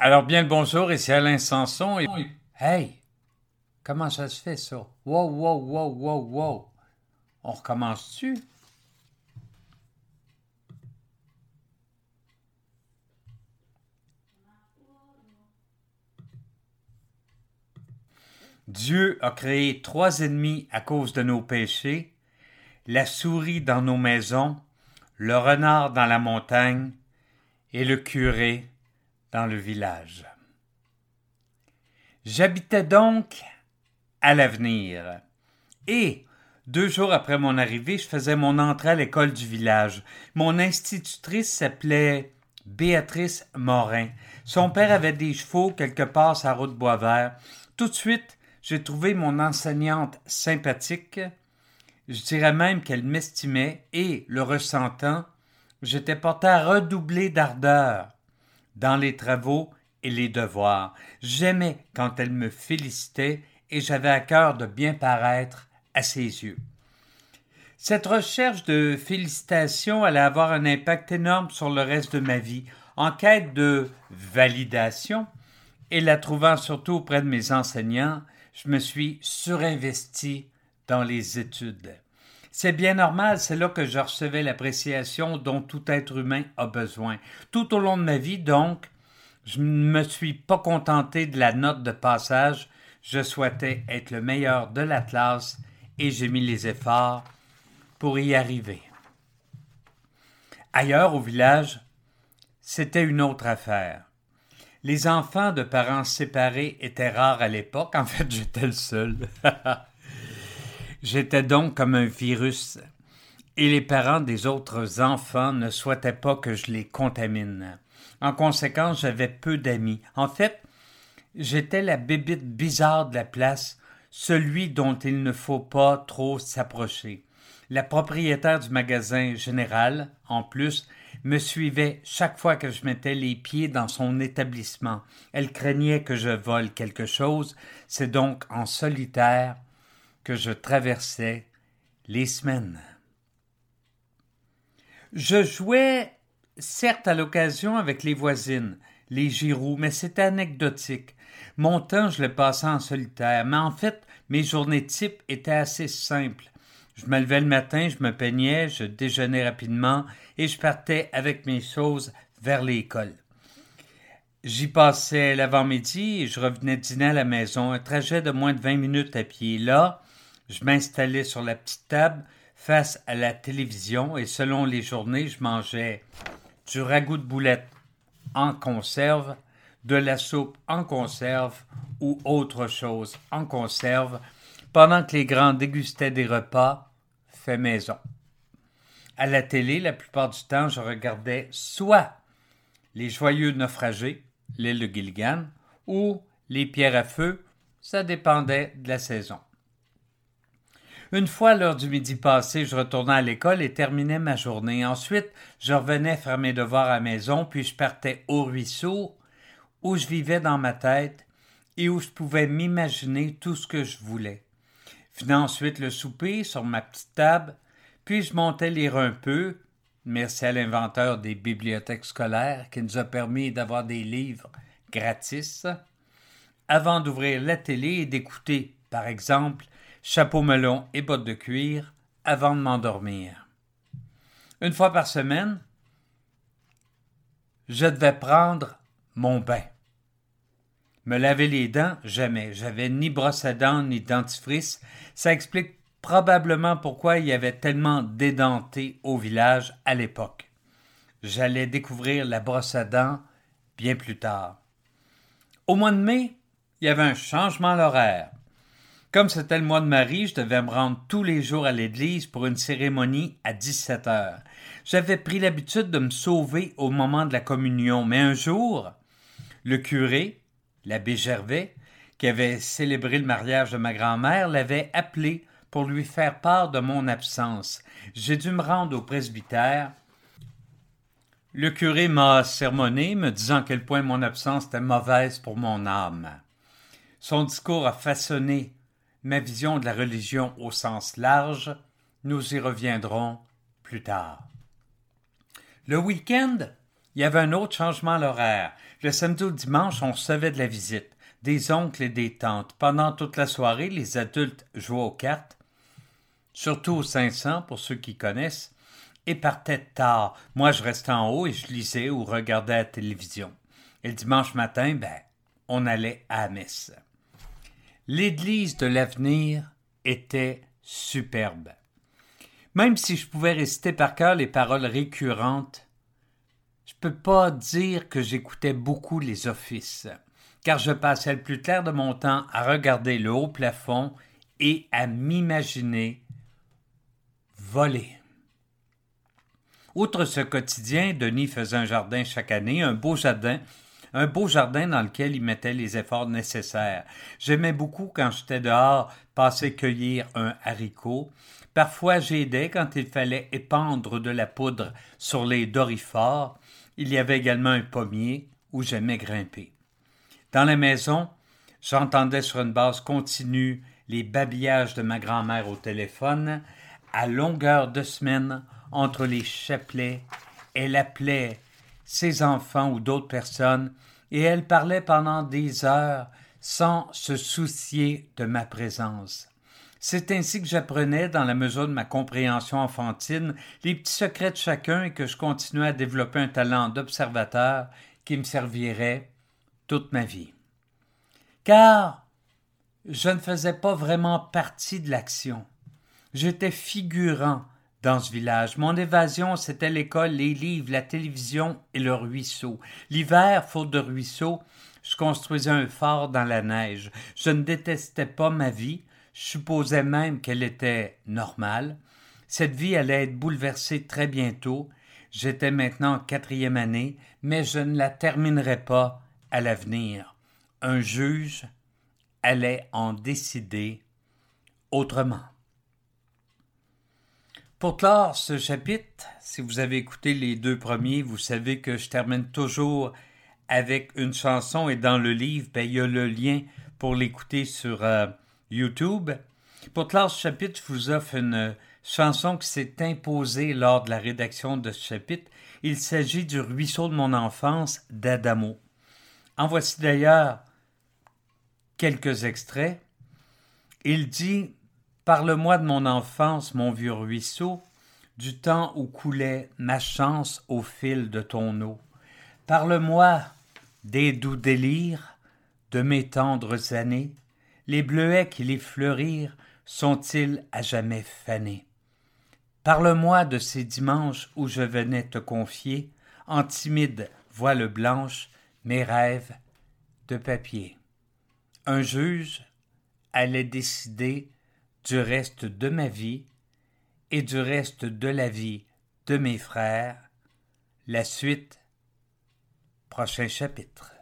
Alors bien le bonjour, ici Alain Sanson et... Hey! Comment ça se fait ça? Wow, wow, wow, wow, wow! On recommence-tu? Dieu a créé trois ennemis à cause de nos péchés, la souris dans nos maisons, le renard dans la montagne et le curé dans le village. J'habitais donc à l'avenir. Et, deux jours après mon arrivée, je faisais mon entrée à l'école du village. Mon institutrice s'appelait Béatrice Morin. Son père avait des chevaux quelque part sur la route Boisvert. Tout de suite, j'ai trouvé mon enseignante sympathique. Je dirais même qu'elle m'estimait et, le ressentant, j'étais porté à redoubler d'ardeur dans les travaux et les devoirs. J'aimais quand elle me félicitait et j'avais à cœur de bien paraître à ses yeux. Cette recherche de félicitations allait avoir un impact énorme sur le reste de ma vie. En quête de validation, et la trouvant surtout auprès de mes enseignants, je me suis surinvesti dans les études. C'est bien normal, c'est là que je recevais l'appréciation dont tout être humain a besoin. Tout au long de ma vie, donc, je ne me suis pas contenté de la note de passage, je souhaitais être le meilleur de la classe et j'ai mis les efforts pour y arriver. Ailleurs au village, c'était une autre affaire. Les enfants de parents séparés étaient rares à l'époque, en fait j'étais le seul. J'étais donc comme un virus, et les parents des autres enfants ne souhaitaient pas que je les contamine. En conséquence, j'avais peu d'amis. En fait, j'étais la bébite bizarre de la place, celui dont il ne faut pas trop s'approcher. La propriétaire du magasin général, en plus, me suivait chaque fois que je mettais les pieds dans son établissement. Elle craignait que je vole quelque chose, c'est donc en solitaire que je traversais les semaines. Je jouais certes à l'occasion avec les voisines, les Giroux, mais c'était anecdotique. Mon temps, je le passais en solitaire, mais en fait, mes journées types étaient assez simples. Je me levais le matin, je me peignais, je déjeunais rapidement et je partais avec mes choses vers l'école. J'y passais l'avant-midi et je revenais dîner à la maison, un trajet de moins de vingt minutes à pied. Là, je m'installais sur la petite table face à la télévision et selon les journées, je mangeais du ragoût de boulettes en conserve, de la soupe en conserve ou autre chose en conserve, pendant que les grands dégustaient des repas faits maison. À la télé, la plupart du temps, je regardais soit les joyeux naufragés, l'île de Gilligan, ou les pierres à feu, ça dépendait de la saison. Une fois l'heure du midi passée, je retournais à l'école et terminais ma journée. Ensuite, je revenais faire mes devoirs à la maison, puis je partais au ruisseau, où je vivais dans ma tête et où je pouvais m'imaginer tout ce que je voulais. Venait ensuite le souper sur ma petite table, puis je montais lire un peu, merci à l'inventeur des bibliothèques scolaires qui nous a permis d'avoir des livres gratis, avant d'ouvrir la télé et d'écouter, par exemple, chapeau melon et bottes de cuir avant de m'endormir. Une fois par semaine, je devais prendre mon bain. Me laver les dents, jamais. J'avais ni brosse à dents ni dentifrice. Ça explique probablement pourquoi il y avait tellement d'édentés au village à l'époque. J'allais découvrir la brosse à dents bien plus tard. Au mois de mai, il y avait un changement d'horaire. Comme c'était le mois de Marie, je devais me rendre tous les jours à l'église pour une cérémonie à 17 heures. J'avais pris l'habitude de me sauver au moment de la communion, mais un jour, le curé, l'abbé Gervais, qui avait célébré le mariage de ma grand-mère, l'avait appelé pour lui faire part de mon absence. J'ai dû me rendre au presbytère. Le curé m'a sermonné, me disant à quel point mon absence était mauvaise pour mon âme. Son discours a façonné ma vision de la religion au sens large, nous y reviendrons plus tard. Le week-end, Il y avait un autre changement à l'horaire. Le samedi au dimanche, on recevait de la visite, des oncles et des tantes. Pendant toute la soirée, les adultes jouaient aux cartes, surtout au 500 pour ceux qui connaissent, et partaient tard. Moi, je restais en haut et je lisais ou regardais la télévision. Et le dimanche matin, ben, on allait à la messe. L'église de l'avenir était superbe. Même si je pouvais réciter par cœur les paroles récurrentes, je peux pas dire que j'écoutais beaucoup les offices, car je passais le plus clair de mon temps à regarder le haut plafond et à m'imaginer voler. Outre ce quotidien, Denis faisait un jardin chaque année, un beau jardin, un beau jardin dans lequel il mettait les efforts nécessaires. J'aimais beaucoup quand j'étais dehors passer cueillir un haricot. Parfois j'aidais quand il fallait épandre de la poudre sur les dorifores. Il y avait également un pommier où j'aimais grimper. Dans la maison, j'entendais sur une base continue les babillages de ma grand-mère au téléphone. À longueur de semaine, entre les chapelets, elle appelait ses enfants ou d'autres personnes, et elle parlait pendant des heures sans se soucier de ma présence. C'est ainsi que j'apprenais, dans la mesure de ma compréhension enfantine, les petits secrets de chacun et que je continuais à développer un talent d'observateur qui me servirait toute ma vie. Car je ne faisais pas vraiment partie de l'action. J'étais figurant dans ce village. Mon évasion, c'était l'école, les livres, la télévision et le ruisseau. L'hiver, faute de ruisseau, je construisais un phare dans la neige. Je ne détestais pas ma vie, je supposais même qu'elle était normale. Cette vie allait être bouleversée très bientôt. J'étais maintenant en quatrième année, mais je ne la terminerais pas à l'avenir. Un juge allait en décider autrement. Pour clore ce chapitre, si vous avez écouté les deux premiers, vous savez que je termine toujours avec une chanson et dans le livre, ben, il y a le lien pour l'écouter sur euh, YouTube. Pour clore ce chapitre, je vous offre une chanson qui s'est imposée lors de la rédaction de ce chapitre. Il s'agit du ruisseau de mon enfance d'Adamo. En voici d'ailleurs quelques extraits. Il dit Parle-moi de mon enfance, mon vieux ruisseau, du temps où coulait ma chance au fil de ton eau. Parle-moi des doux délires de mes tendres années, les bleuets qui les fleurirent sont-ils à jamais fanés? Parle-moi de ces dimanches où je venais te confier, en timide voile blanche, mes rêves de papier. Un juge allait décider du reste de ma vie et du reste de la vie de mes frères. La suite, prochain chapitre.